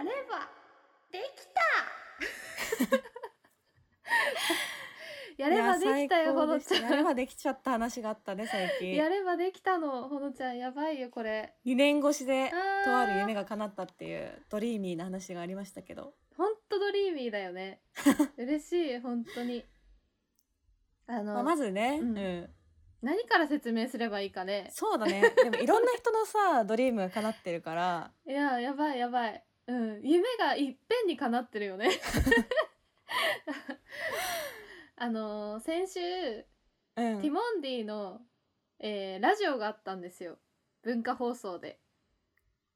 やればできた。やればできたよほのちゃん。やればできちゃった話があったね最近。やればできたのほのちゃん。やばいよこれ。2年越しでとある夢が叶ったっていうドリーミーな話がありましたけど。ほんとドリーミーだよね。嬉しい本当に。あの、まあ、まずね、ううんん。何から説明すればいいかね。そうだね。でもいろんな人のさドリームが叶ってるから。いややばいやばいうん。夢がいっぺんに叶ってるよね。あの先週うん。ティモンディの、えーラジオがあったんですよ。文化放送で。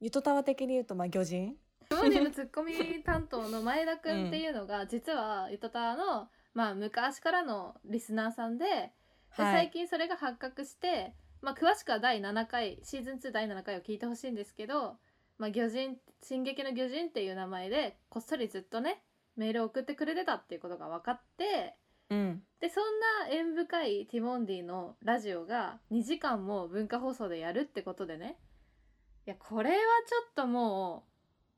ゆとたわ的に言うとまあ魚人？ティモンディのツッコミ担当の前田くんっていうのが、実はゆとたわの、まあ、昔からのリスナーさんでではい。最近それが発覚して、まあ、詳しくは第7回シーズン2第7回を聞いてほしいんですけど「まあ、魚人進撃の魚人」っていう名前でこっそりずっとねメールを送ってくれてたっていうことが分かってうん。でそんな縁深いティモンディのラジオが2時間も文化放送でやるってことでねいやこれはちょっともう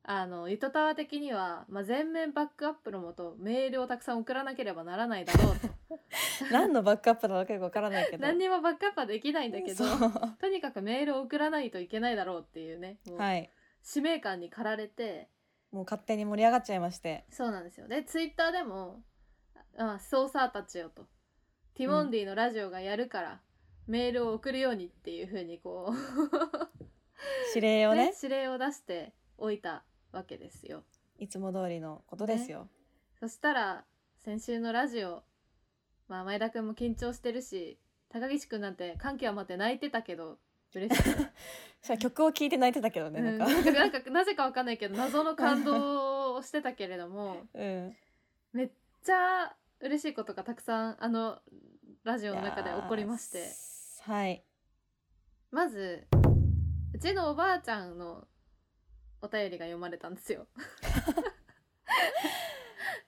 あのゆとたわ的には、まあ、全面バックアップのもとメールをたくさん送らなければならないだろうと。何のバックアップなのかよくわからないけど。何にもバックアップはできないんだけどとにかくメールを送らないといけないだろうっていうねはい使命感に駆られてもう勝手に盛り上がっちゃいまして。そうなんですよ。でツイッターでも「あソーサーたちよ」と「ティモンディのラジオがやるから、メールを送るように」っていう風にこう 指令をね。ね指令を出しておいたわけですよ。いつも通りのことですよ、そしたら先週のラジオまあ前田くんも緊張してるし高岸くんなんて感極まって泣いてたけど嬉しい。曲を聴いて泣いてたけどね、うん。なんか。なんかなぜかわかんないけど謎の感動をしてたけれども うん。めっちゃ嬉しいことがたくさんあのラジオの中で起こりまして。はい。まずうちのおばあちゃんのお便りが読まれたんですよ。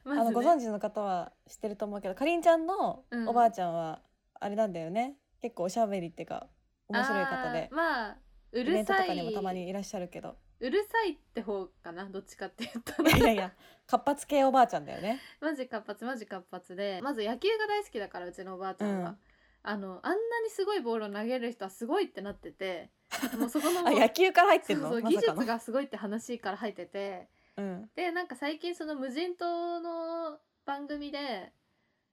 ね。あのご存知の方は知ってると思うけどかりんちゃんのうん。おばあちゃんはあれなんだよね、結構おしゃべりっていうか面白い方で。まあうるさい。かにもたまにいらっしゃるけど。うるさいって方かなどっちかって言ったら。いやいや活発系おばあちゃんだよね。マジ活発マジ活発で。まず野球が大好きだからうちのおばあちゃんは、うん。あのあんなにすごいボールを投げる人はすごいってなっててもうそこのあ野球から入ってんの？そうそう技術がすごいって話から入ってて。うん。でなんか最近その無人島の番組で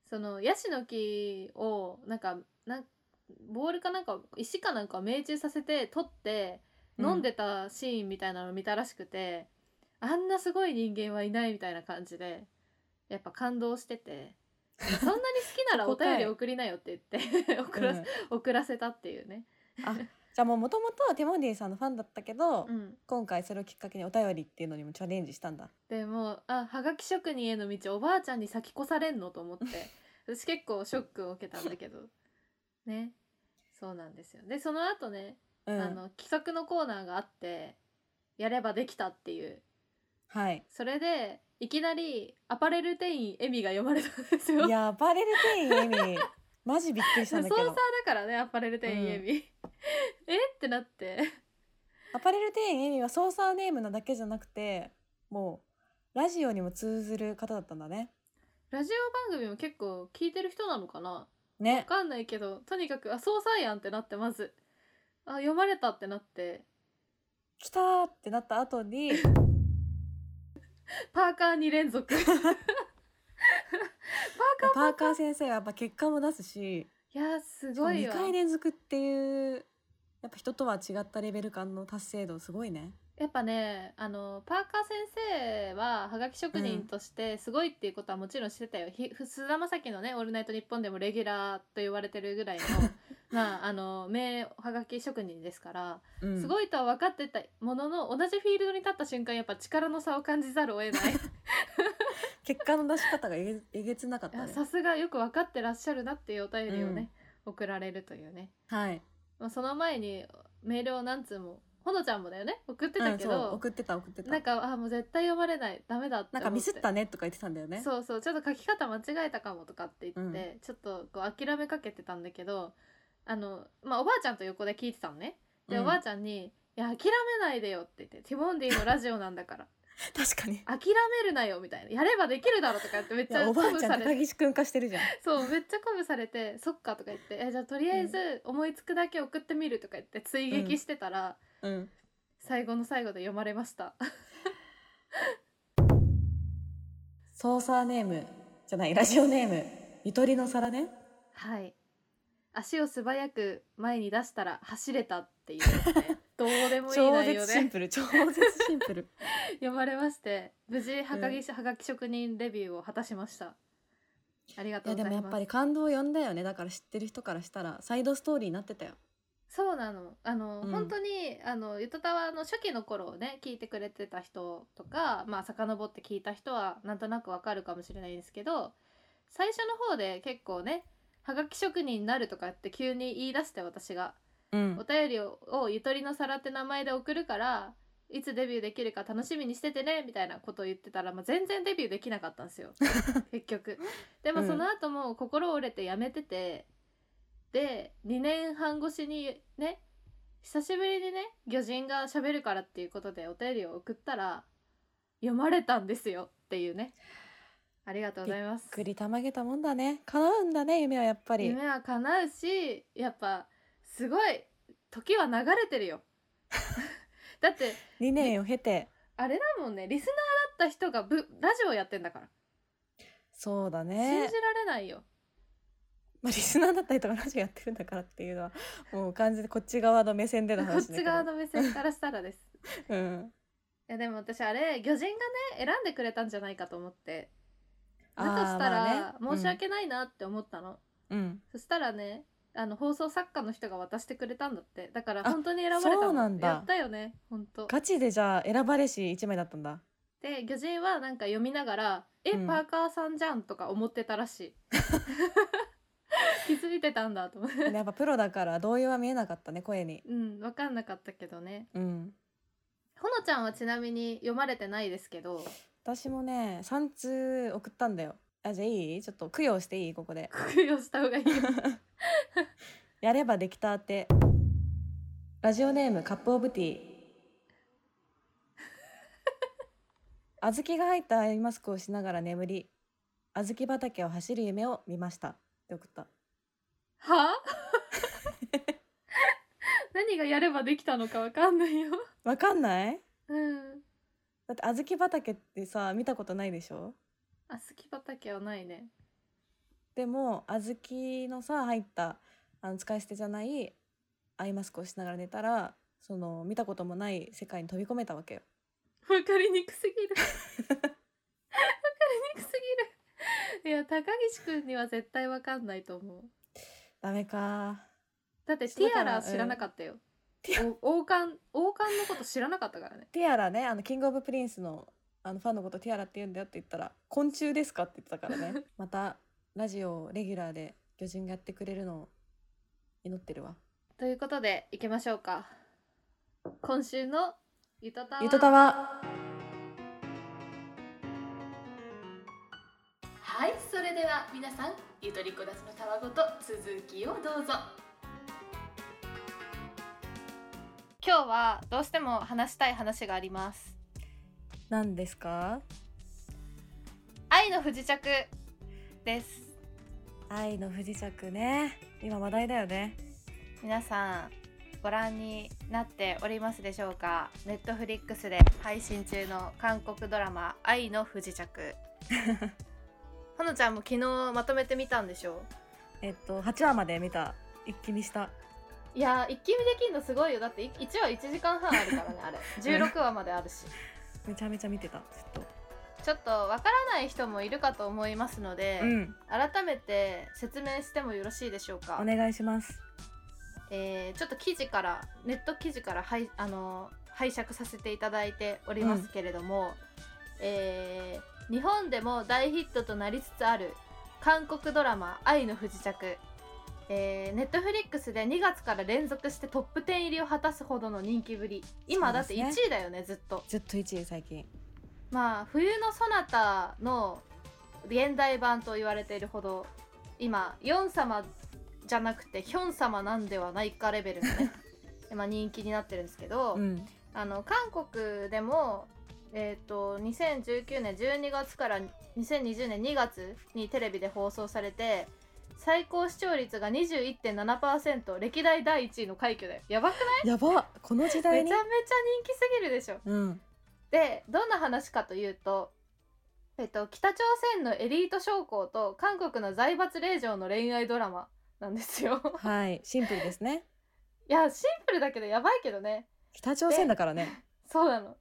そのヤシの木をなんかなんボールかなんか石かなんかを命中させて取って飲んでたシーンみたいなのを見たらしくて、あんなすごい人間はいないみたいな感じでやっぱ感動しててそんなに好きなら お便り送りなよって言って 送ら,、うん。送らせたっていうね。あじゃあもうもともとティモンディさんのファンだったけど、うん、今回それをきっかけにお便りっていうのにもチャレンジしたんだ。でもうあはがき職人への道おばあちゃんに先越されんのと思って私結構ショックを受けたんだけどね。そうなんですよ。でその後ね、うん。あの企画のコーナーがあってやればできたっていう。はい。それでいきなりアパレル店員エミが読まれたんですよ。いやバレル店員エミ マジびっくりしたんだけど。操作だからねアパレル店員エミ、え？ってなって。アパレル店員エミは操作ネームなだけじゃなくてもうラジオにも通ずる方だったんだね。ラジオ番組も結構聞いてる人なのかな？わねかんないけどとにかくあ操作やんってなってまず。あ読まれたってなって。来たーってなった後に パーカー2連続。パーカーパーカー。先生はやっぱ結果も出すしいやす2ごいわ。回連続っていうやっぱ人とは違ったレベル感の達成度すごいねやっぱねあのパーカー先生ははがき職人としてすごいっていうことはもちろん知ってたよ、ひ菅田将暉のね「オールナイトニッポン」でもレギュラーと言われてるぐらいの まああの名はがき職人ですから、うん。すごいとは分かってたものの同じフィールドに立った瞬間やっぱ力の差を感じざるを得ない。結果の出し方がえげつなかったね。さすがよく分かってらっしゃるなっていうお便りをね、送られるというね。はい。まあ、その前にメールを何通もほのちゃんもだよね？送ってたけうん、そう。ど、送ってた送ってた。なんかあもう絶対読まれないダメだって。なんかミスったねとか言ってたんだよね。そうそう。ちょっと書き方間違えたかもとかって言って、うちょっとこう諦めかけてたんだけどあの、まあ、おばあちゃんと横で聞いてたのね。で、うん。おばあちゃんに「いや諦めないでよ」って言って「ティモンディのラジオなんだから。確かに。諦めるなよみたいな。やればできるだろとか言ってめっちゃおばあちゃん鼓舞されて高岸くん化してるじゃん。そうめっちゃ鼓舞されてそっかとか言ってえじゃあとりあえず思いつくだけ送ってみるとか言って追撃してたら、うん。最後の最後で読まれました。ソーサーネームじゃないラジオネーム。ゆとりの皿ね。はい。足を素早く前に出したら走れたっていうですね。どうでもいい超内容で。絶シンプル。超絶シンプル。読まれまして無事はがき,、はがき職人レビューを果たしました。ありがとうございます。でもやっぱり感動を呼んだよね。だから知ってる人からしたらサイドストーリーになってたよそうなの。あの、うん。本当にあのゆとたわの初期の頃をね聞いてくれてた人とかまあ遡って聞いた人はなんとなくわかるかもしれないんですけど最初の方で結構ねはがき職人になるとかって急に言い出して私が。うん。お便りををゆとりの皿って名前で送るからいつデビューできるか楽しみにしててねみたいなことを言ってたら、まあ、全然デビューできなかったんですよ。結局。でもうんその後も心折れてやめてて、で2年半越しにね久しぶりにね魚人が喋るからっていうことでお便りを送ったら読まれたんですよっていうね。ありがとうございます。くりたまげたもんだね。叶うんだね夢はやっぱり。夢は叶うしやっぱすごい時は流れてるよ。だって2年を経て。あれだもんねリスナーだった人がブラジオやってんだから、そうだ信ねじられないよまあ、リスナーだったりとかラジオやってるんだからっていうのはもう完全にこっち側の目線でのこっ話だけど。ち側の目線からしたらです。うん。いやでも私あれ魚人がね選んでくれたんじゃないかと思って。だとしたら、まあね。申し訳ないなって思ったの、うん。そしたらねあの放送作家の人が渡してくれたんだって。だからあ本当に選ばれたんだ。やったよね本当。ガチでじゃあ選ばれし1枚だったんだ。で魚人はなんか読みながら「え、うん。パーカーさんじゃん」とか思ってたらしい 気づいてたんだと思って。やっぱプロだから動揺は見えなかったね声に。うん分かんなかったけどね。うん。ほのちゃんはちなみに読まれてないですけど。私もね3通送ったんだよ。あじゃあいい？ちょっと供養していい？ここで。供養した方がいい。よ やればできたって。ラジオネームカップオブティー。小豆が入ったアイマスクをしながら眠り小豆畑を走る夢を見ましたって送ったは？何がやればできたのかわかんないよ。わかんない？うん。だって小豆畑ってさ見たことないでしょ？あすき畑はないね。でも小豆のさ入ったあの使い捨てじゃないアイマスクをしながら寝たらその見たこともない世界に飛び込めたわけよ。わかりにくすぎる。わかりにくすぎる。いや高岸くんには絶対わかんないと思うダメか。だってティアラ知らなかったよ、王冠王冠のこと知らなかったからね。ティアラねあのキングオブプリンスのあのファンのことティアラって言うんだよって言ったら昆虫ですか？って言ってたからね。またラジオレギュラーで魚人がやってくれるのを祈ってるわ。ということで行きましょうか。今週のゆとたわ。ゆとたわ。はいそれでは皆さんゆとりこだちのたわごと続きをどうぞ。今日はどうしても話したい話があります。何ですか？愛の不時着です。愛の不時着ね。今話題だよね。皆さんご覧になっておりますでしょうか？ネットフリックスで配信中の韓国ドラマ愛の不時着 ほのちゃんも昨日まとめてみたんでしょ？えっと8話まで見た。一気見した。いやー一気見できるのすごいよ。だって1話1時間半あるからねあれ。16話まであるし。めちゃめちゃ見てたずっと。ちょっとわからない人もいるかと思いますので、うん。改めて説明してもよろしいでしょうか？お願いします。えーちょっと記事からネット記事からはいあの拝借させていただいておりますけれども、えー日本でも大ヒットとなりつつある韓国ドラマ「愛の不時着」えー、ネットフリックスで2月から連続してトップ10入りを果たすほどの人気ぶり。今だって1そうですね。位だよねずっと。ずっと1位最近。まあ冬のソナタの現代版と言われているほど今ヨン様じゃなくてヒョン様なんではないかレベルのね まあ人気になってるんですけど、うん。あの韓国でもえっ、と2019年12月から2020年2月にテレビで放送されて最高視聴率が21.7%歴代第1位の快挙だよやばくない？やばこの時代に？めちゃめちゃ人気すぎるでしょ。うん。でどんな話かというと、えっと、北朝鮮のエリート将校と韓国の財閥令嬢の恋愛ドラマなんですよ。はいシンプルですね。いやシンプルだけどやばいけどね。北朝鮮だからね。そうなの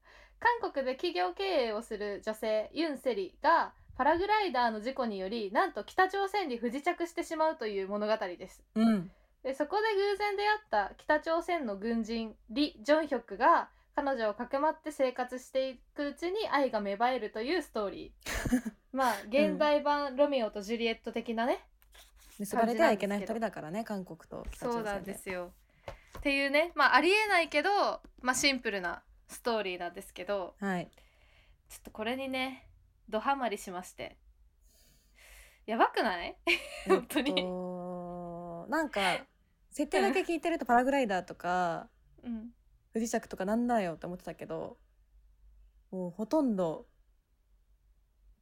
韓国で企業経営をする女性ユン・セリがパラグライダーの事故によりなんと北朝鮮に不時着してしまうという物語です。うん。でそこで偶然出会った北朝鮮の軍人リ・ジョンヒョクが彼女をかくまって生活していくうちに愛が芽生えるというストーリー。まあ現代版ロミオとジュリエット的なね、結ばれてはいけない二人だからね韓国と北朝鮮そうなんですよ。っていうねまあありえないけど、まあ、シンプルなストーリーなんですけどはい。ちょっとこれにねドハマりしまして。やばくない？本当に。えっとなんか設定だけ聞いてるとパラグライダーとかうん。不時着とかなんだよって思ってたけどもうほとんど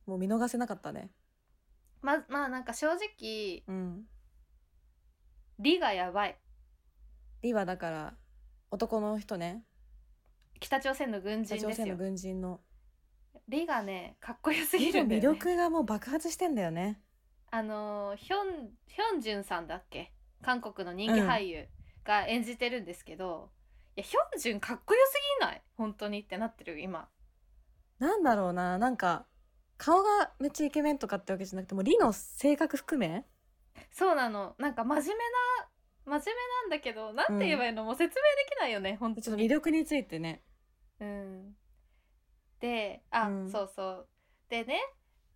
もう見逃せなかったね。ままあなんか正直うん。リがやばい。リはだから男の人ね北朝鮮の軍北朝鮮の軍人の。リがねかっこよすぎるんだよ、ね、魅力がもう爆発してんだよね。あのーヒョンヒョンジュンさんだっけ？韓国の人気俳優が演じてるんですけど、いやヒョンジュンかっこよすぎない？本当にってなってる今。なんだろうな。なんか顔がめっちゃイケメンとかってわけじゃなくてもうリの性格含め？そうなの。なんか真面目な真面目なんだけどなんて言えばいいの、もう説明できないよね本ちょっと当に魅力についてね。うん。であ、うん。そうそう。でね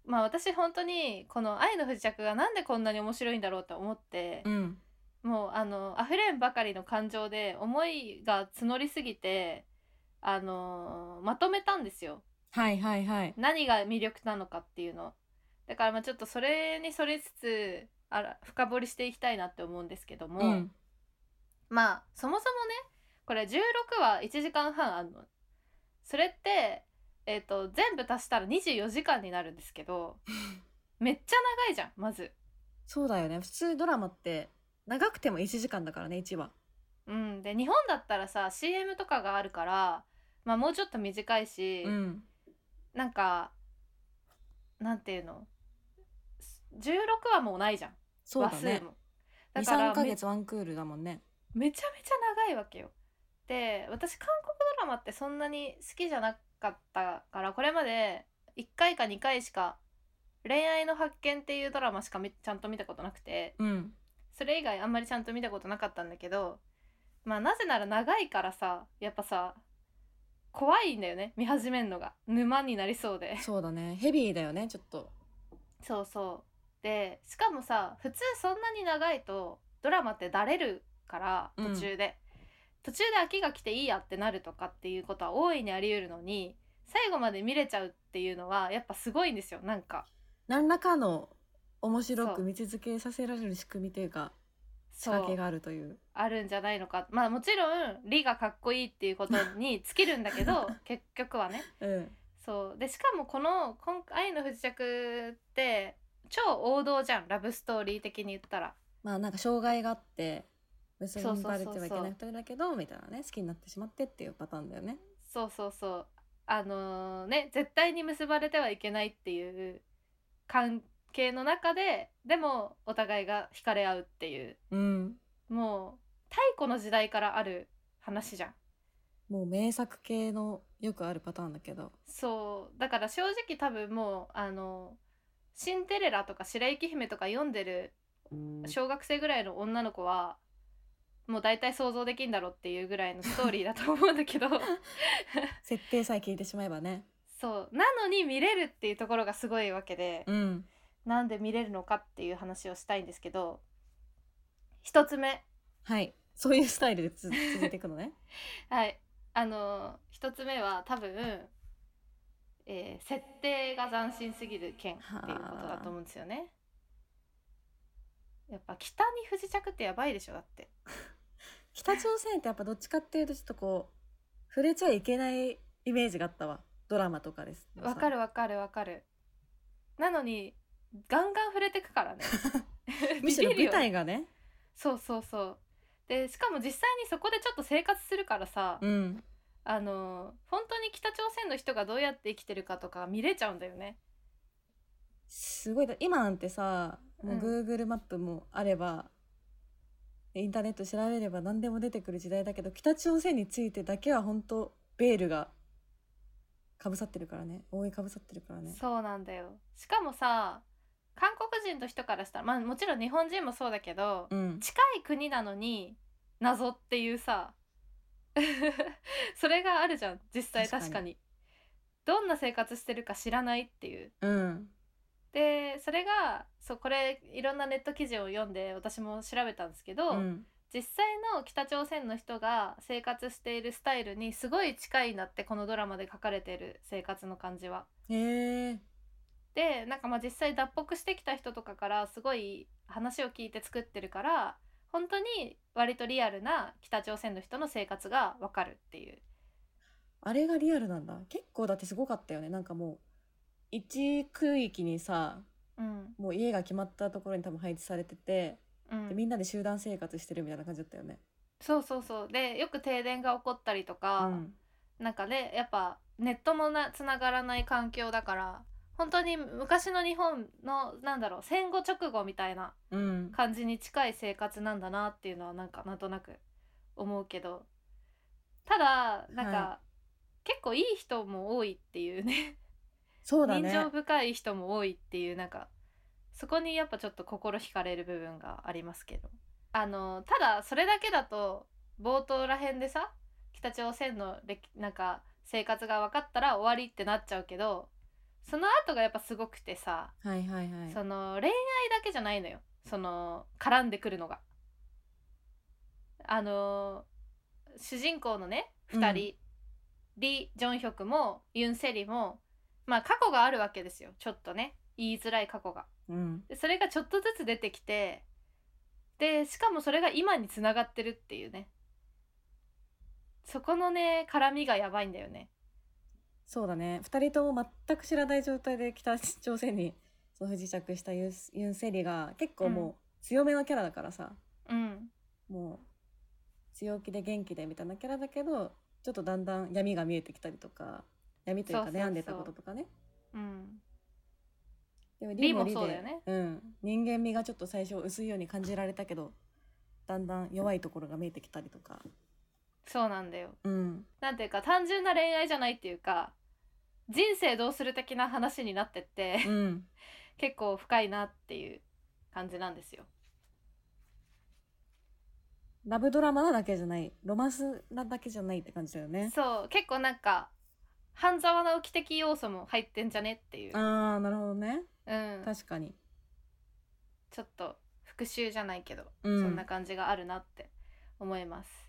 まあ私本当にこの「愛の不時着」がなんでこんなに面白いんだろうと思って、うん。もうあの溢れんばかりの感情で思いが募りすぎてあのまとめたんですよ。はいはいはい。何が魅力なのかっていうのだからまあちょっとそれにそれつつあら深掘りしていきたいなって思うんですけども、うん。まあそもそもねこれ16話1時間半あるの。それってえっ、と全部足したら24時間になるんですけど めっちゃ長いじゃんまず。そうだよね。普通ドラマって長くても1時間だからね1話。うん。で日本だったらさ CM とかがあるからまあもうちょっと短いし、うん。なんかなんていうの？16話もないじゃん。そうだね。から23ヶめ月ワンクールだもんね。めちゃめちゃ長いわけよ。で私韓国ドラマってそんなに好きじゃなかったからこれまで1回か2回しか恋愛の発見っていうドラマしかみちゃんと見たことなくてうん。それ以外あんまりちゃんと見たことなかったんだけどまあなぜなら長いからさやっぱさ怖いんだよね見始めんのが。沼になりそうで。そうだね。ヘビーだよねちょっと。そうそうでしかもさ普通そんなに長いとドラマってだれるからうん。途中で、途中で飽きが来ていいやってなるとかっていうことは大いにあり得るのに最後まで見れちゃうっていうのはやっぱすごいんですよなんか。何らかの面白く見続けさせられる仕組みというか仕掛けがあるという。あるんじゃないのか。まあもちろんリがかっこいいっていうことに 尽きるんだけど結局はね。うん。そう。でしかもこの今「愛の不時着」って超王道じゃんラブストーリー的に言ったら。まあなんか障害があって結ばれてはいけない二人だけどみたいなね好きになってしまってっていうパターンだよね。そうそうそう。あのーね絶対に結ばれてはいけないっていう関係の中ででもお互いが惹かれ合うっていう。うん。もう太古の時代からある話じゃん。もう名作系のよくあるパターンだけど。そう。だから正直多分もうあのシンデレラとか白雪姫とか読んでる小学生ぐらいの女の子はもう大体想像できんだろうっていうぐらいのストーリーだと思うんだけど。設定さえ聞いてしまえばね。そう。なのに見れるっていうところがすごいわけで、うん。なんで見れるのかっていう話をしたいんですけど一つ目。はい。そういうスタイルでつ続いていくのね。はい。あの一つ目は多分、えー設定が斬新すぎる件っていうことだと思うんですよね。やっぱ北に不時着ってやばいでしょだって。北朝鮮ってやっぱどっちかっていうとちょっとこう触れちゃいけないイメージがあったわ。ドラマとかです。わかるわかるわかる。なのにガンガン触れてくから ね。むしろ舞台がね。そうそうそう。でしかも実際にそこでちょっと生活するからさ、うんあの本当に北朝鮮の人がどうやって生きてるかとか見れちゃうんだよね。すごいだ今なんてさもううん。Google マップもあれば、インターネット調べれば何でも出てくる時代だけど北朝鮮についてだけは本当ベールがかぶさってるからね。覆いかぶさってるからね。そうなんだよ。しかもさ韓国人の人からしたらまあもちろん日本人もそうだけど、うん。近い国なのに謎っていうさ それがあるじゃん実際。確かに。どんな生活してるか知らないっていう。うん。でそれがそうこれいろんなネット記事を読んで私も調べたんですけど、うん。実際の北朝鮮の人が生活しているスタイルにすごい近いなってこのドラマで書かれている生活の感じは。でなんかまあ実際脱北してきた人とかからすごい話を聞いて作ってるから本当に割とリアルな北朝鮮の人の生活がわかるっていう。あれがリアルなんだ。結構だってすごかったよね。なんかもう一区域にさうん。もう家が決まったところに多分配置されてて、うん。でみんなで集団生活してるみたいな感じだったよね。そうそうそう。でよく停電が起こったりとか、うん。なんかねやっぱネットもなつながらない環境だから本当に昔の日本のなんだろう戦後直後みたいなうん。感じに近い生活なんだなっていうのはなんかなんとなく思うけど。ただなんか、は結構いい人も多いっていうね。そうだ人情ね深い人も多いっていうなんかそこにやっぱちょっと心惹かれる部分がありますけど。あのただそれだけだと冒頭らへんでさ北朝鮮の歴なんか生活が分かったら終わりってなっちゃうけどその後がやっぱすごくてさはいはいはい。その恋愛だけじゃないのよ。その絡んでくるのが。あの主人公のね2人、リ・ジョンヒョクもユン・セリもまあ過去があるわけですよ。ちょっとね。言いづらい過去が。うん。でそれがちょっとずつ出てきてでしかもそれが今につながってるっていうね。そこのね絡みがやばいんだよね。そうだね。2人とも全く知らない状態で北朝鮮に その不時着したユンユン・セリが結構もう強めのキャラだからさ、うん。もう強気で元気でみたいなキャラだけどちょっとだんだん闇が見えてきたりとか闇というかそうそうそう。悩んでたこととかね。うん。でもリもリそうだよね。うん、人間味がちょっと最初薄いように感じられたけどだんだん弱いところが見えてきたりとか。そうなんだよ。うん。なんていうか単純な恋愛じゃないっていうか人生どうする的な話になってって、うん。結構深いなっていう感じなんですよ。ラブドラマなだけじゃないロマンスなだけじゃないって感じだよね。そう。結構なんか半沢直樹的要素も入ってんじゃねっていう、ああなるほどね。うん、確かに。ちょっと復讐じゃないけど、うん。そんな感じがあるなって思います。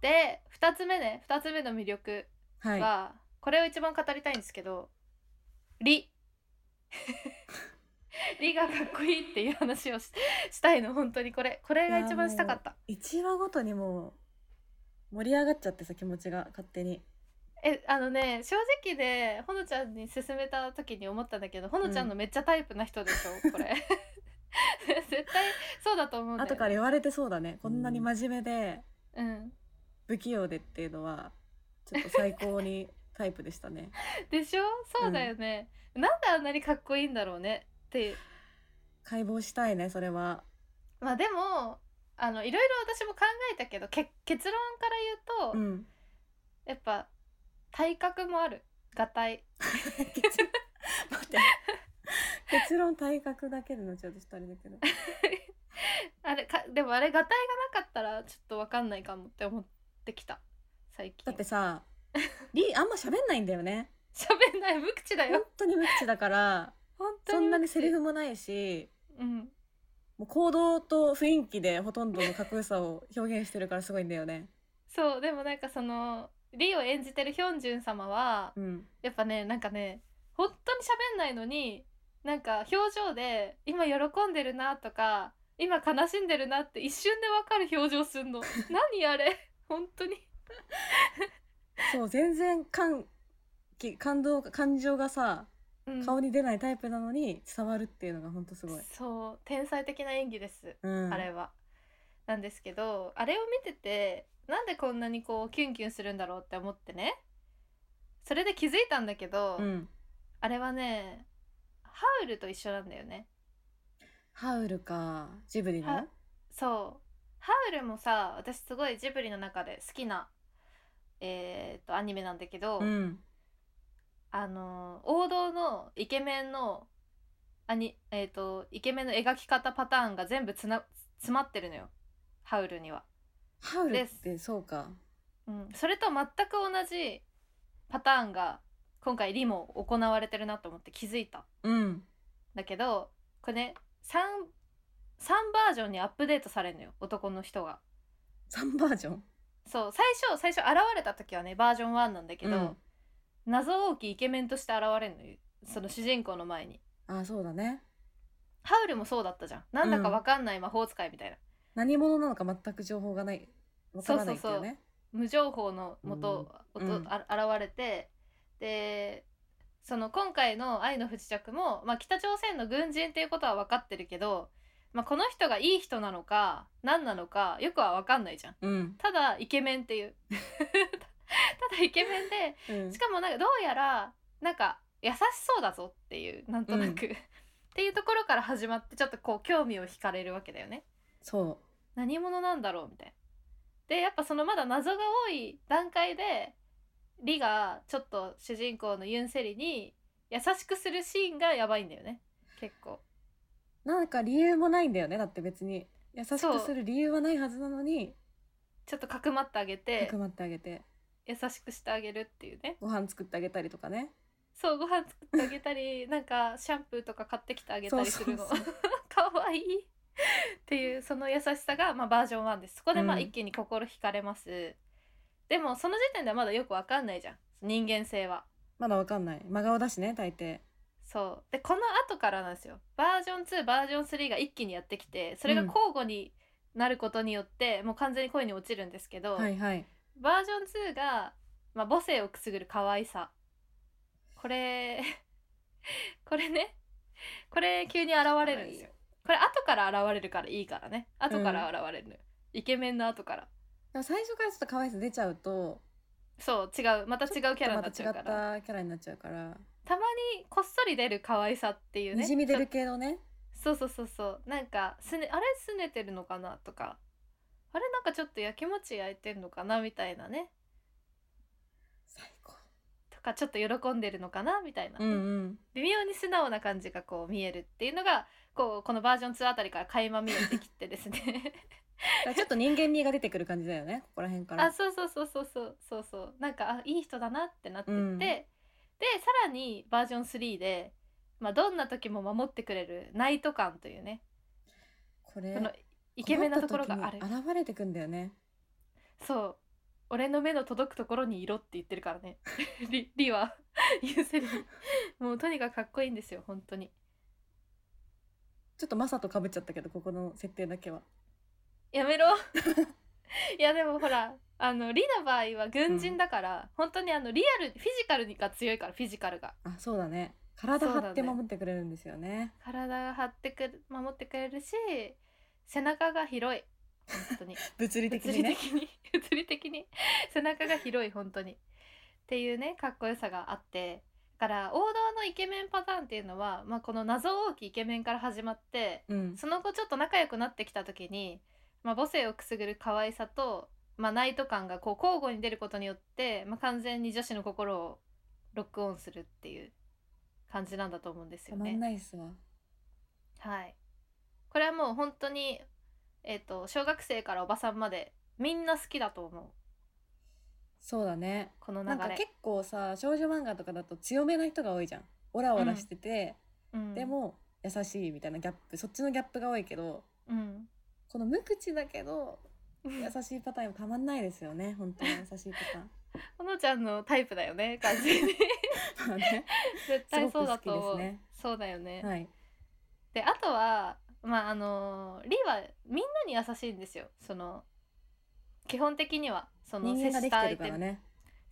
で2つ目ね2つ目の魅力はい。は、これを一番語りたいんですけどリリ がかっこいいっていう話をししたいの本当に。これこれが一番したかった。1話ごとにもう盛り上がっちゃってさ気持ちが勝手に。えあのね正直でほのちゃんに勧めた時に思ったんだけどほのちゃんのめっちゃタイプな人でしょ、これ。絶対そうだと思うんだよ、後から言われてそうだね。こんなに真面目で。うん不器用でっていうのはちょっと最高にタイプでしたね。でしょ？そうだよね、なんであんなにかっこいいんだろうねって。解剖したいねそれは。まあでもあのいろいろ私も考えたけどけ結論から言うと、うん。やっぱ体格もある。がたい。待って結論体格だけでのちょっとあれだけど。あれかでもあれがたいがなかったらちょっとわかんないかもって思ってきた。最近。だってさ リあんま喋んないんだよね。喋んない無口だ本よ当に無口だから本当そにんなにセリフフもないしうん。もう行動と雰囲気でほとんどのかっこよさを表現してるからすごいんだよね。そうでもなんかそのリを演じてるヒョンジュン様はうん。やっぱねなんかね本当に喋んないのになんか表情で今喜んでるなとか今悲しんでるなって一瞬でわかる表情すんの。何あれ？本当に。そう全然感き感動感情がさうん。顔に出ないタイプなのに伝わるっていうのがほんとすごい、そう天才的な演技です、うん、あれは。なんですけどあれを見ててなんでこんなにこうキュンキュンするんだろうって思ってね。それで気づいたんだけど、うん。あれはねハウルと一緒なんだよね。ハウルかジブリの？はそうハウルもさ私すごいジブリの中で好きなえー、とアニメなんだけど、うん。あの王道のイケメンのアニえー、とイケメンの描き方パターンが全部つな詰まってるのよ。ハウルには、ハウルってそうか。うん、それと全く同じパターンが今回リも行われてるなと思って気づいた。うん。だけどこれね 3, 3バージョンにアップデートされるのよ男の人が。3バージョン？そう最初最初現れた時はねバージョン1なんだけど、うん。謎多きイケメンとして現れるのよその主人公の前に。あそうだね。ハウルもそうだったじゃん。なんだかわかんない魔法使いみたいな、何者なのか全く情報がない。わからないっていうね。無情報のもと、うん。うん。あ現れてでその今回の「愛の不時着も」まあ、北朝鮮の軍人っていうことは分かってるけど、まあ、この人がいい人なのか何なのかよくは分かんないじゃん。うん、ただイケメンっていう。ただイケメンでうん。しかもなんかどうやらなんか優しそうだぞっていうなんとなく、っていうところから始まってちょっとこう興味を惹かれるわけだよね。そ何者なんだろうみたいな。でやっぱそのまだ謎が多い段階でリがちょっと主人公のユンセリに優しくするシーンがやばいんだよね。結構。うなんか理由もないんだよねだって別に。優しくする理由はないはずなのに。ちょっとかくまってあげて。かくまってあげて。優しくしてあげるっていうね。ご飯作ってあげたりとかね。そうご飯作ってあげたり なんかシャンプーとか買ってきてあげたりするの。かわいい。っていうその優しさが、まあ、バージョン1です。そこでまあうん。一気に心惹かれます、でもその時点ではまだよくわかんないじゃん。人間性は。まだわかんない。真顔だしね大抵そう。でこの後からなんですよ。バージョン2バージョン3が一気にやってきてそれが交互になることによって、もう完全に恋に落ちるんですけど、はいはい。バージョン2が、まあ、母性をくすぐる可愛さ。これ これねこれ急に現れるんですよ。これ後から現れるからいいからね。後から現れるのよ、イケメンの後から。でも最初からちょっと可愛さ出ちゃうとそう違う。また違うキャラになっちゃうかまた違らったキャラになっちゃうから、たまにこっそり出る可愛さっていうね。にじみ出る系のね。そうそうそうそう。なんかすねあれすねてるのかなとか。あれなんかちょっとやきもち焼いてんのかなみたいなね。最高。とかちょっと喜んでるのかなみたいな、うんうん。微妙に素直な感じがこう見えるっていうのがこうこのバージョン2あたりから垣間見えてきてですね。ちょっと人間味が出てくる感じだよねここら辺から。あそうそうそうそうそうそうそう。なんかあいい人だなってなってって、うんでさらにバージョン3で、まあ、どんな時も守ってくれるナイト感というねこれこのイケメンなところがある。現れてくんだよね。そう。俺の目の届くところにいろって言ってるからね。リリはユーセリもうとにかくかっこいいんですよ本当に。ちょっとマサとかぶっちゃったけどここの設定だけは。やめろ。いやでもほらあのリの場合は軍人だから、本当にあのリアルフィジカルが強いからフィジカルが。あそうだね。体張って守ってくれるんですよね。体が張ってくる守ってくれるし背中が広い。本当に。物理的物にね。理的に。物理的に。背中が広い本当に。っていうねかっこよさがあって。だから王道のイケメンパターンっていうのは、まあ、この謎多きイケメンから始まってうん。その後ちょっと仲良くなってきた時に、まあ、母性をくすぐる可愛さと、まあ、ナイト感がこう交互に出ることによって、まあ、完全に女子の心をロックオンするっていう感じなんだと思うんですよね。はい、これはもう本当に、えー、と小学生からおばさんまでみんな好きだと思う。そうだね。この流れ。なんか結構さ少女漫画とかだと強めな人が多いじゃん。オラオラしてて、うん、でも優しいみたいなギャップ。そっちのギャップが多いけどうん、この無口だけど優しいパターンもたまんないですよね。本当に優しいパターン。ほのちゃんのタイプだよね完全に。絶対そうだと思ね。そうだよね、はい。であとはまああのリーはみんなに優しいんですよ。その基本的には。その人間ができてる接した相手ね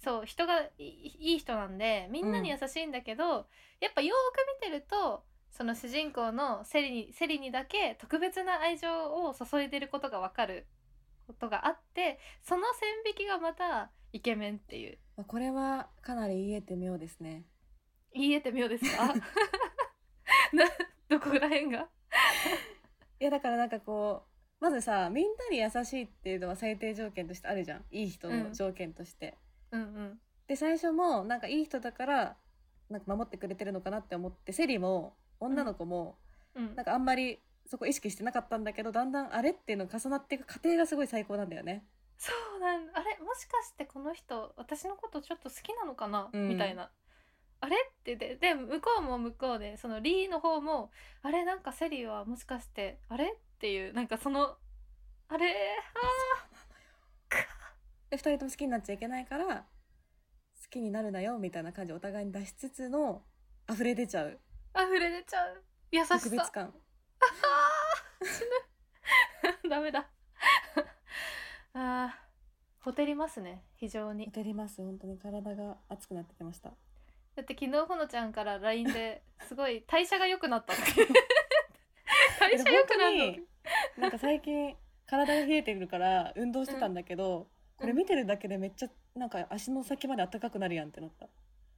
そう人がいいい人なんでみんなに優しいんだけど、やっぱよーく見てるとその主人公のセリにセリにだけ特別な愛情を注いでることがわかることがあってその線引きがまたイケメンっていう。まあこれはかなり言えて妙ですね。言い得て妙ですか？などこら辺が？いやだからなんかこうまずさみんなに優しいっていうのは最低条件としてあるじゃん。いい人の条件として、うん。うんで最初もなんかいい人だからなんか守ってくれてるのかなって思ってセリも女の子もうん。なんかあんまりそこ意識してなかったんだけどだんだんあれっていうのが重なっていく過程がすごい最高なんだよね。そうなんあれもしかしてこの人私のことちょっと好きなのかな、うん。みたいな。あれってでで向こうも向こうでそのリーの方もあれなんかセリはもしかしてあれ？っていうなんかそのあれで2人とも好きになっちゃいけないから好きになるなよみたいな感じをお互いに出しつつの溢れ出ちゃう。あ溢れ出ちゃう。優しさ。特別感 ダメだ。あーほてりますね。非常に。ホテります。本当に体が熱くなってきました。だって昨日ほのちゃんから LINE で すごい代謝が良くなった。って代謝良くなるの？本当になんか最近体が冷えてくるから運動してたんだけど、これ見てるだけでめっちゃなんか足の先まで暖かくなるやんってなった。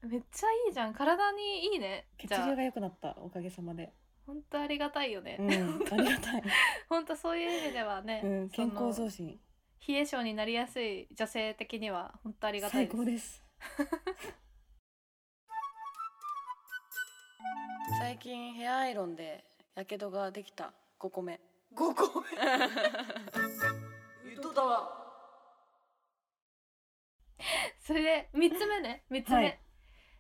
めっちゃいいじゃん。体にいいね。血流が良くなったおかげさまで本当ありがたいよね、うんありがたい、本当そういう意味ではね、うん、健康増進。冷え性になりやすい女性的には本当ありがたい最です。高です最近ヘアアイロンでやけどができた。5個目。5個目。言っとったわ。それで3つ目ね。3つ目、はい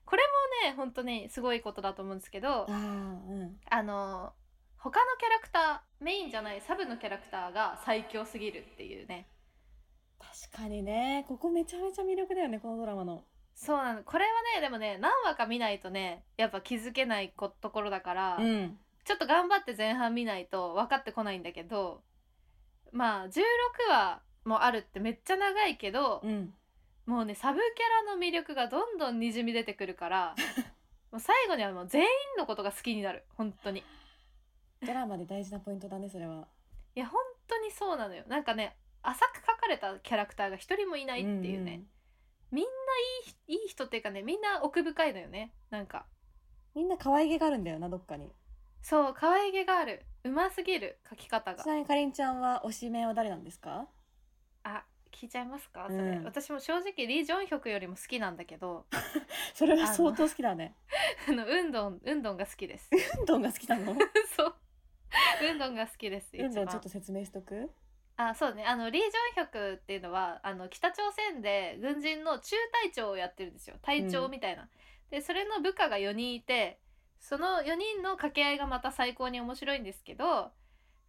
これもね本当にすごいことだと思うんですけどあーうん。あの他のキャラクターメインじゃないサブのキャラクターが最強すぎるっていうね。確かにね。ここめちゃめちゃ魅力だよねこのドラマの。そうなの。これはねでもね何話か見ないとねやっぱ気づけないこところだから、ん。ちょっと頑張って前半見ないと分かってこないんだけどまあ16話もあるってめっちゃ長いけど、うんもうねサブキャラの魅力がどんどんにじみ出てくるから もう最後にはもう全員のことが好きになる。本当に。ドラマで大事なポイントだねそれは。いや本当にそうなのよ。なんかね浅く描かれたキャラクターが一人もいないっていうね、みんないいいい人っていうかねみんな奥深いのよね。なんか。みんな可愛げがあるんだよなどっかに。そう可愛げがある。うますぎる描き方が。ちなみにかりんちゃんは推しメンは誰なんですか？あ聞いちゃいますか？それ、うん私も正直リー・ジョンヒョクよりも好きなんだけど。それは相当好きだね。あのウンドンウンドンが好きです。運動が好きなの？そう。ウンドンが好きです一運動番ちょっと説明しとく？あそうね。あのリー・ジョンヒョクっていうのはあの北朝鮮で軍人の中隊長をやってるんですよ。隊長みたいな、でそれの部下が4人いてその4人の掛け合いがまた最高に面白いんですけど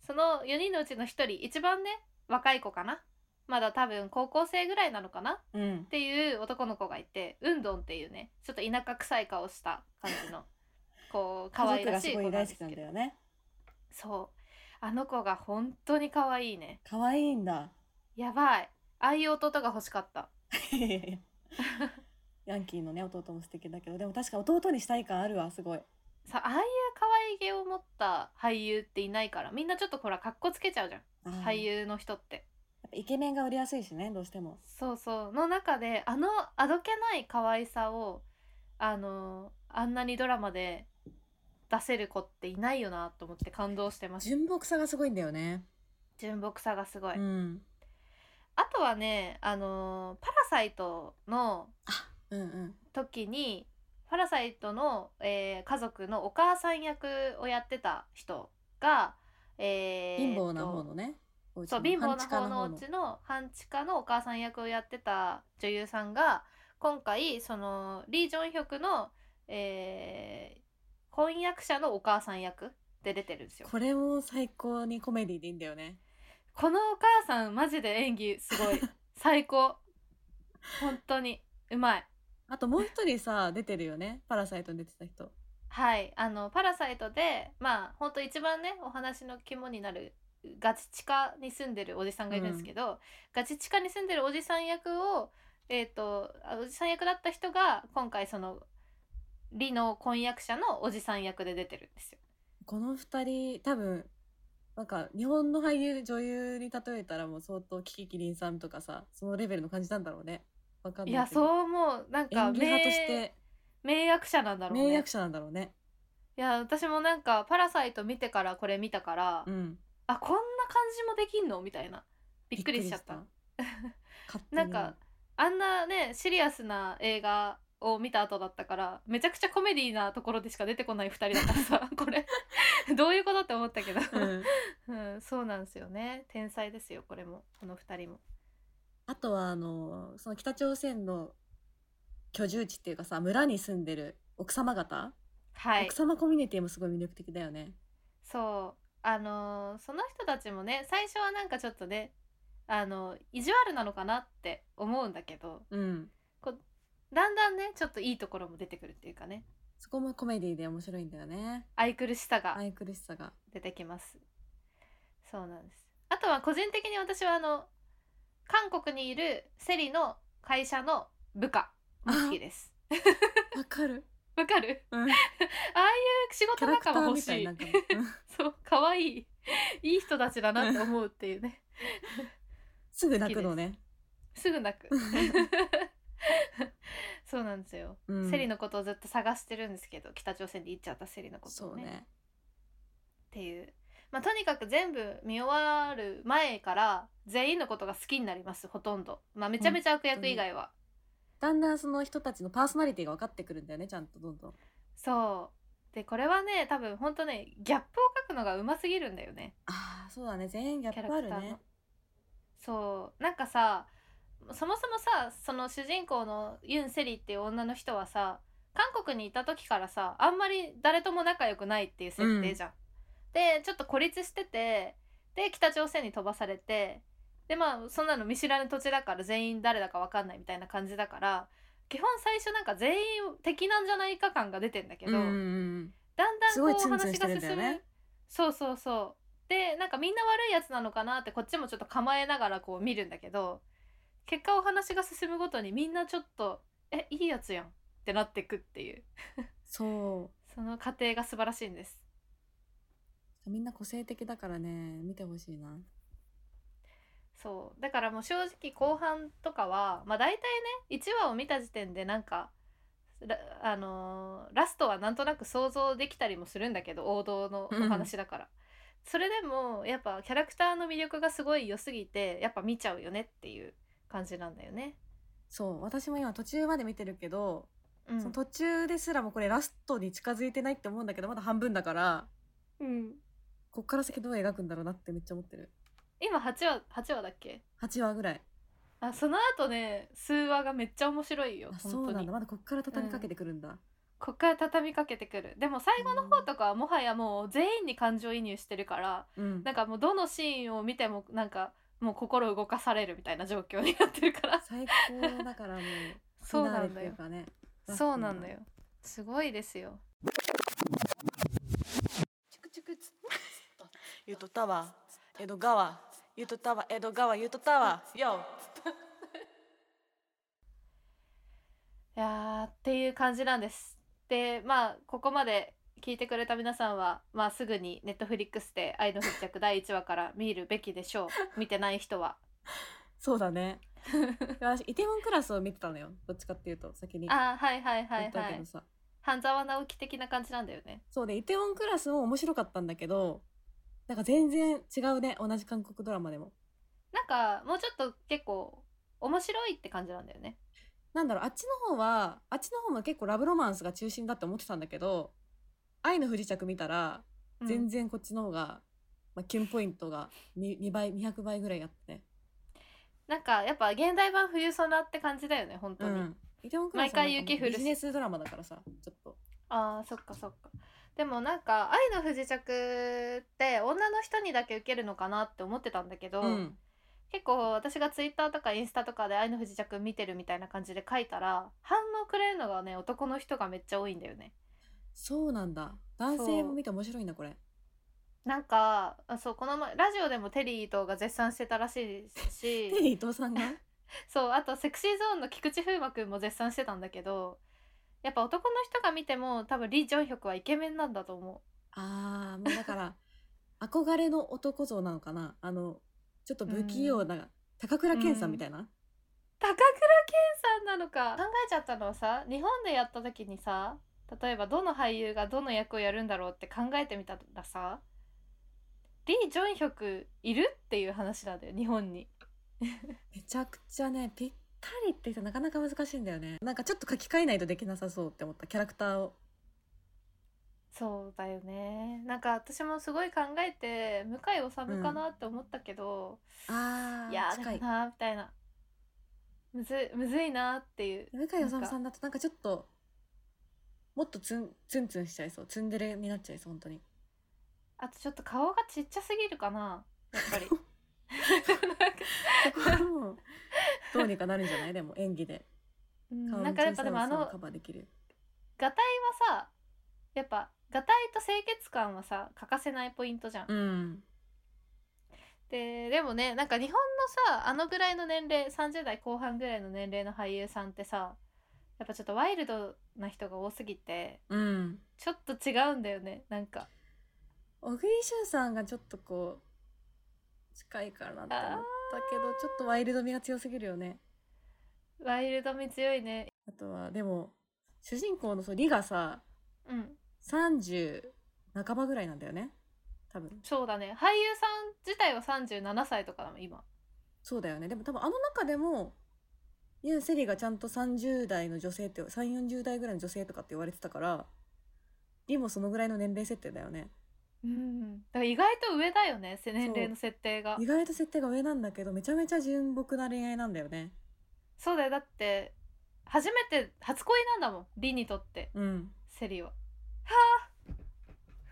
その4人のうちの1人一番ね若い子かな？まだ多分高校生ぐらいなのかな？っうん。ていう男の子がいてウンドンっていうねちょっと田舎臭い顔した感じの こう可家愛らしい子族がすごい大好きなんですけどだよね。そう。あの子が本当に可愛いね。可愛いんだ。やばい。ああいう弟が欲しかった。ヤンキーのね弟も素敵だけどでも確か弟にしたい感あるわすごい。さああいう可愛げを持った俳優っていないからみんなちょっとほらかっこつけちゃうじゃん。俳優の人ってイケメンが売りやすいしねどうしても。そうそう。の中であのあどけない可愛さをあのあんなにドラマで出せる子っていないよなと思って感動してます。純朴さがすごいんだよね。純朴さがすごい、うん。あとはねあのパラサイトのうんうん。時にパラサイトの、えー家族のお母さん役をやってた人が、えー貧乏な方のねおそう貧乏な方のうちの半地下のお母さん役をやってた女優さんが今回そのリー・ジョンヒョクの、えー婚約者のお母さん役で出てるんですよ。これも最高にコメディでいいんだよね。このお母さんマジで演技すごい。最高。本当に。うまい。あともう一人さ出てるよね。パラサイトに出てた人。はい。あの「パラサイトで」まあほんと一番ねお話の肝になるガチ地下に住んでるおじさんがいるんですけど、ガチ地下に住んでるおじさん役をえっ、とあおじさん役だった人が今回そのリの婚約者のおじさん役で出てるんですよ。この二人多分なんか日本の俳優女優に例えたらもう相当キキキリンさんとかさそのレベルの感じなんだろうね。わかんいないけど。やそう思う。なんか演技派として。名役者なんだろうね。名役者なんだろうね。いや私もなんか「パラサイト」見てからこれ見たから、うんあこんな感じもできんの？みたいな。びっくりしちゃった。なんかあんなねシリアスな映画を見た後だったからめちゃくちゃコメディーなところでしか出てこない2人だからさ これ。どういうことって思ったけど、うん。うん、そうなんですよね。天才ですよこれも。この2人も。あとはあのその北朝鮮の居住地っていうかさ村に住んでる奥様方、はい。奥様コミュニティもすごい魅力的だよね。そうあのーその人たちもね最初はなんかちょっとねあの意地悪なのかなって思うんだけどうん。だんだんねちょっといいところも出てくるっていうかね。そこもコメディで面白いんだよね。愛くるしさが愛くるしさが。出てきます。そうなんです。あとは個人的に私はあの韓国にいるセリの会社の部下も好きです。わかる、わかる？うん、ああいう仕事仲間欲しい。そう可愛い。いい人たちだなって思うっていうね。すぐ泣くのね。す。ぐ泣く。そうなんですよ、うん。セリのことをずっと探してるんですけど北朝鮮で行っちゃったセリのことをね。ね。っていう。まあとにかく全部見終わる前から全員のことが好きになりますほとんど。まあめちゃめちゃ悪役以外はだんだんその人たちのパーソナリティが分かってくるんだよねちゃんとどんどん。そう。でこれはね多分ほんとねギャップを描くのがうますぎるんだよね。ああそうだね。全員ギャップあるね。そう。なんかさそもそもさその主人公のユン・セリっていう女の人はさ韓国にいた時からさあんまり誰とも仲良くないっていう設定じゃん。でちょっと孤立しててで北朝鮮に飛ばされてでまあそんなの見知らぬ土地だから全員誰だか分かんないみたいな感じだから基本最初なんか全員敵なんじゃないか感が出てんだけど、だんだんこう話が進む、ね。そうそうそう。でなんかみんな悪いやつなのかなってこっちもちょっと構えながらこう見るんだけど結果お話が進むごとにみんなちょっと「えいいやつやん」ってなってくっていう。そう。その過程が素晴らしいんです。みんな個性的だからね。見てほしいなそう。だからもう正直後半とかはまあ大体ね1話を見た時点でなんかラあのーラストはなんとなく想像できたりもするんだけど王道のお話だから、それでもやっぱキャラクターの魅力がすごい良すぎてやっぱ見ちゃうよねっていう感じなんだよね。そう私も今途中まで見てるけど、うん。その途中ですらもこれラストに近づいてないって思うんだけどまだ半分だからうん、こっから先どう描くんだろうなってめっちゃ思ってる今8話8話だっけ？8話ぐらい。あその後ね数話がめっちゃ面白いよあ本当に。そうなんだ。まだこっから畳みかけてくるんだ、こっから畳みかけてくる。でも最後の方とかはもはやもう全員に感情移入してるからうん。なんかもうどのシーンを見てもなんかもう心動かされるみたいな状況になってるから。最高だからもうそうなんだフィナーレっていうよかね。そうなんだよ。すごいですよ。チクチクつゆとたわ江戸川ゆとたわ。江戸川ゆとたわ。よ いやーっていう感じなんです。でまあここまで聞いてくれた皆さんは、まあ、すぐにネットフリックスで「愛の不時着」第1話から見るべきでしょう。見てない人は。そうだね。私イテウォンクラスを見てたのよ。どっちかっていうと先に。あーはいはいは言いはい。半沢直樹的な感じなんだよね。そうでイテウォンクラスも面白かったんだけどなんか全然違うね同じ韓国ドラマでも。なんかもうちょっと結構面白いって感じなんだよね。なんだろうあっちの方はあっちの方も結構ラブロマンスが中心だって思ってたんだけど愛の不時着見たらうん。全然こっちの方が、まあ、キュンポイントが 2, 2倍200倍ぐらいあってなんかやっぱ現代版冬ソナって感じだよね本当に、うん。毎回雪降るし。ビジネスドラマだからさちょっと。あーそっかそっかでもなんか「愛の不時着」って女の人にだけ受けるのかなって思ってたんだけど、うん。結構私がツイッターとかインスタとかで「愛の不時着」見てるみたいな感じで書いたら反応くれるのがね男の人がめっちゃ多いんだよね。そうなんだ。男性も見て面白いんだこれ。なんかあそうこの前ラジオでもテリー伊藤が絶賛してたらしいですし。テリー伊藤さんが？そうあとセクシーゾーンの菊池風磨くんも絶賛してたんだけどやっぱ男の人が見ても多分リ・ジョンヒョクはイケメンなんだと思ああもうだから 憧れの男像なのかな？あのちょっと不器用な高倉健さんみたいな、う高倉健さんなのか。考えちゃったのはさ日本でやった時にさ例えばどの俳優がどの役をやるんだろうって考えてみたらさリ・ジョンヒョクいるっていう話なんだよ日本に。めちゃくちゃねぴったりって言ってなかなか難しいんだよね。なんかちょっと書き換えないとできなさそうって思ったキャラクターを。そうだよね。なんか私もすごい考えて向井治かなって思ったけど、あいやー近い。なみたいな。むずむずいなっていう。向井治さんだとなんか。ちょっともっとツンツンツンしちゃいそう。ツンデレになっちゃいそう本当に。あとちょっと顔がちっちゃすぎるかなやっぱり。そこもどうにかなるんじゃない？でも演技で。なんかやっぱでもあのカバーできる。ガタイはさやっぱガタイと清潔感はさ欠かせないポイントじゃん。うん。ででもねなんか日本のさあのぐらいの年齢30代後半ぐらいの年齢の俳優さんってさやっぱちょっとワイルドな人が多すぎてうん。ちょっと違うんだよねなんか。小栗旬さんがちょっとこう近いかなって思ったけどちょっとワイルド味が強すぎるよね。ワイルド味強いね。あとはでも主人公のそうリがさうん。30半ばぐらいなんだよね。多分。そうだね。俳優さん自体は37歳とかだもん今。そうだよね。でも多分あの中でもユン・セリがちゃんと30代の女性って3 4 0代ぐらいの女性とかって言われてたからリもそのぐらいの年齢設定だよねうん。だから意外と上だよねせ年齢の設定が。意外と設定が上なんだけどめちゃめちゃ純朴な恋愛なんだよね。そうだよ。だって初めて初恋なんだもんリにとって。うん。セリは。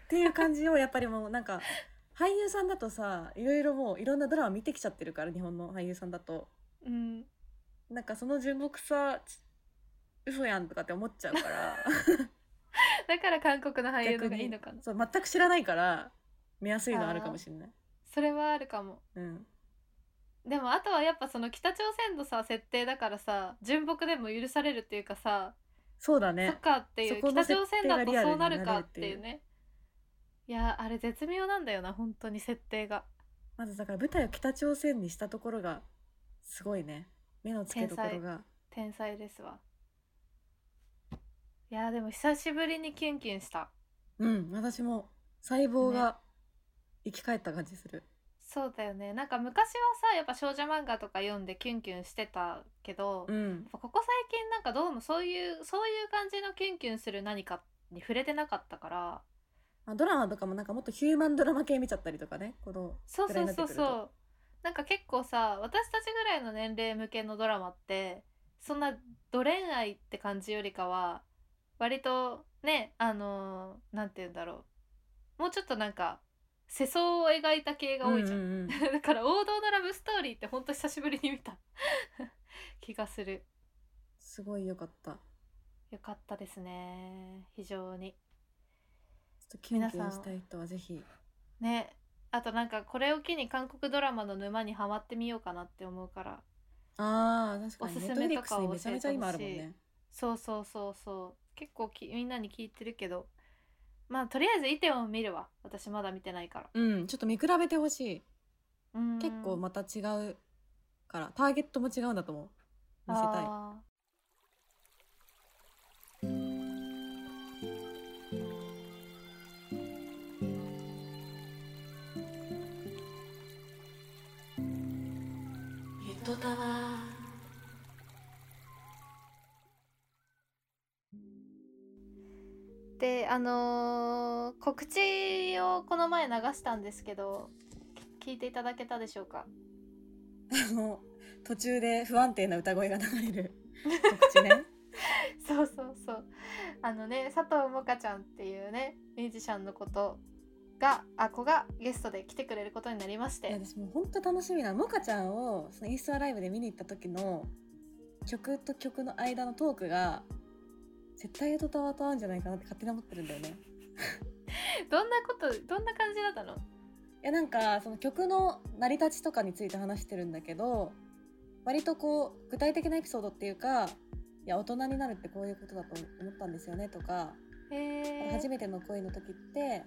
っていう感じをやっぱりもうなんか 俳優さんだとさいろいろもういろんなドラマ見てきちゃってるから日本の俳優さんだと。うん。なんかその純朴さち嘘やんとかって思っちゃうから だから韓国の俳優のがいいのかな。そう全く知らないから見やすいのあるかもしれない。それはあるかも。うん。でもあとはやっぱその北朝鮮のさ設定だからさ純朴でも許されるっていうかさ、そうだね。そっかっていう北朝鮮だとそうなるかっていうね。いやあれ絶妙なんだよな本当に設定が。まずだから舞台を北朝鮮にしたところがすごいね。目の付けどころが。天才ですわいやでも久しぶりにキュンキュンした。うん私も。細胞が生き返った感じする、そうだよね。なんか昔はさやっぱ少女漫画とか読んでキュンキュンしてたけど、うん。ぱここ最近なんかどうもそういうそういう感じのキュンキュンする何かに触れてなかったから。まあ、ドラマとかもなんかもっとヒューマンドラマ系見ちゃったりとかね。このそうそうそうそと。うなんか結構さ私たちぐらいの年齢向けのドラマってそんなド恋愛って感じよりかは割とねあのーなんて言うんだろう。もうちょっとなんか世相を描いた系が多いじゃん,、うんうんうん。だから王道のラブストーリーってほんと久しぶりに見た。気がする。すごい良かった。ちょよかったですね。非常に。っとキュンキュ皆さんンしたい人はぜひ。ね。あとなんかこれを機に韓国ドラマの沼にはまってみようかなって思うから。あー確かにおすすめとかを教えてね。そうそうそうそう結構きみんなに聞いてるけどまあとりあえずイテウォンを見るわ。私まだ見てないから。うんちょっと見比べてほしい。うん。結構また違うから。ターゲットも違うんだと思う。見せたい。あゆとたわあのー告知をこの前流したんですけどき聞いていただけたでしょうか？あの途中で不安定な歌声が流れる。告知ね。そうそうそう。あのね佐藤萌歌ちゃんっていうねミュージシャンのことがあ子がゲストで来てくれることになりましいやて私もう本当楽しみなのもかちゃんをそのインスタライブで見に行った時の曲と曲の間のトークが絶対ゆとたわと合うんじゃないかなって勝手に思ってるんだよね。どんなことどんな感じだったの？いやなんかその曲の成り立ちとかについて話してるんだけど割とこう具体的なエピソードっていうかいや大人になるってこういうことだと思ったんですよねとか初めての恋の時って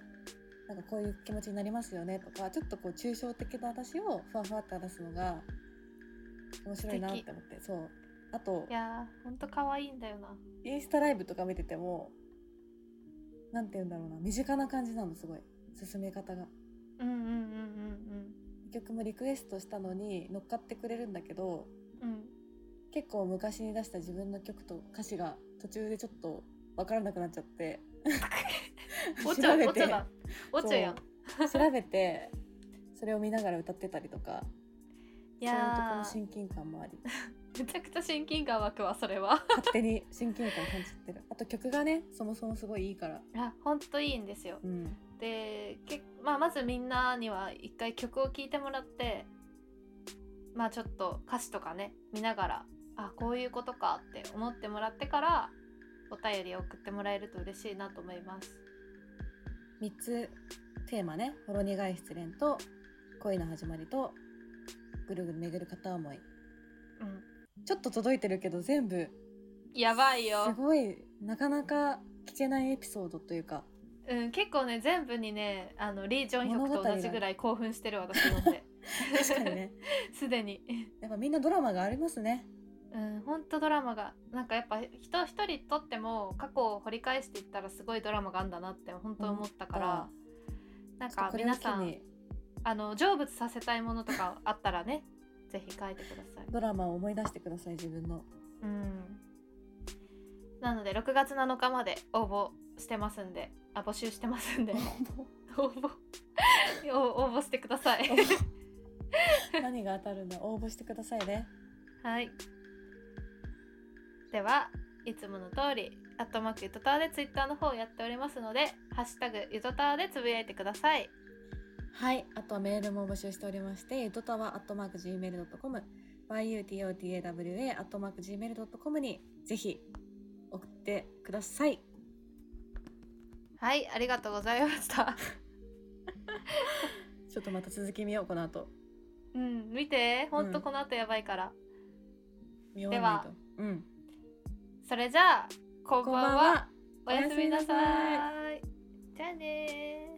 なんかこういう気持ちになりますよねとかちょっとこう抽象的な私をふわふわって話すのが面白いなって思ってそう。あといやーほんと可愛いんだよなインスタライブとか見ててもなんて言うんだろうな身近な感じなのすごい。進め方が。うんうんうんうん曲もリクエストしたのに乗っかってくれるんだけどうん。うん結構昔に出した自分の曲と歌詞が途中でちょっと分からなくなっちゃって。お茶調べて。お茶だ。お茶やん。そう。調べてそれを見ながら歌ってたりとか。いそういうとこの親近感もありめちゃくちゃ親近感湧くわそれは。勝手に親近感感じてる。あと曲がね そもそもすごいいいから。あほんといいんですよ。うん。でけ、まあ、まずみんなには一回曲を聴いてもらってまあちょっと歌詞とかね見ながらあこういうことかって思ってもらってからお便りを送ってもらえると嬉しいなと思います。3つテーマね「ほろ苦い失恋」と「恋の始まり」と「ぐるぐる巡る片思い。うん」ちょっと届いてるけど全部。やばいすよ、ごいなかなか聞けないエピソードというか。うん、結構ね全部にねあのリー・ジョンヒョクと同じぐらい興奮してる私なんで確かにね。すでに。やっぱみんなドラマがありますね。うんほんとドラマが。なんかやっぱ人一人とっても過去を掘り返していったらすごいドラマがあんだなって本当思ったから、なんか皆さんにあの成仏させたいものとかあったらねぜひ書いてください。ドラマを思い出してください自分のうん、なので6月7日まで応募してますんであ募集してますんで応募 お応募してください。何が当たるんだ応募してくださいねはい。ではいつもの通り「アットマークゆとたわ」でツイッターの方やっておりますので「ハッシュタグゆとたわ」でつぶやいてください。はいあとはメールも募集しておりましてゆとたわ gmail.com yutotawa アットマーク gmail.com にぜひ送ってくださいはい、ありがとうございました。ちょっとまた続き見ようこの後うん、見て、ほんうんとこの後やばいから。見終わらないとうんそれじゃあ、こんばんは。ばんはおやすみなさい。じゃあねー。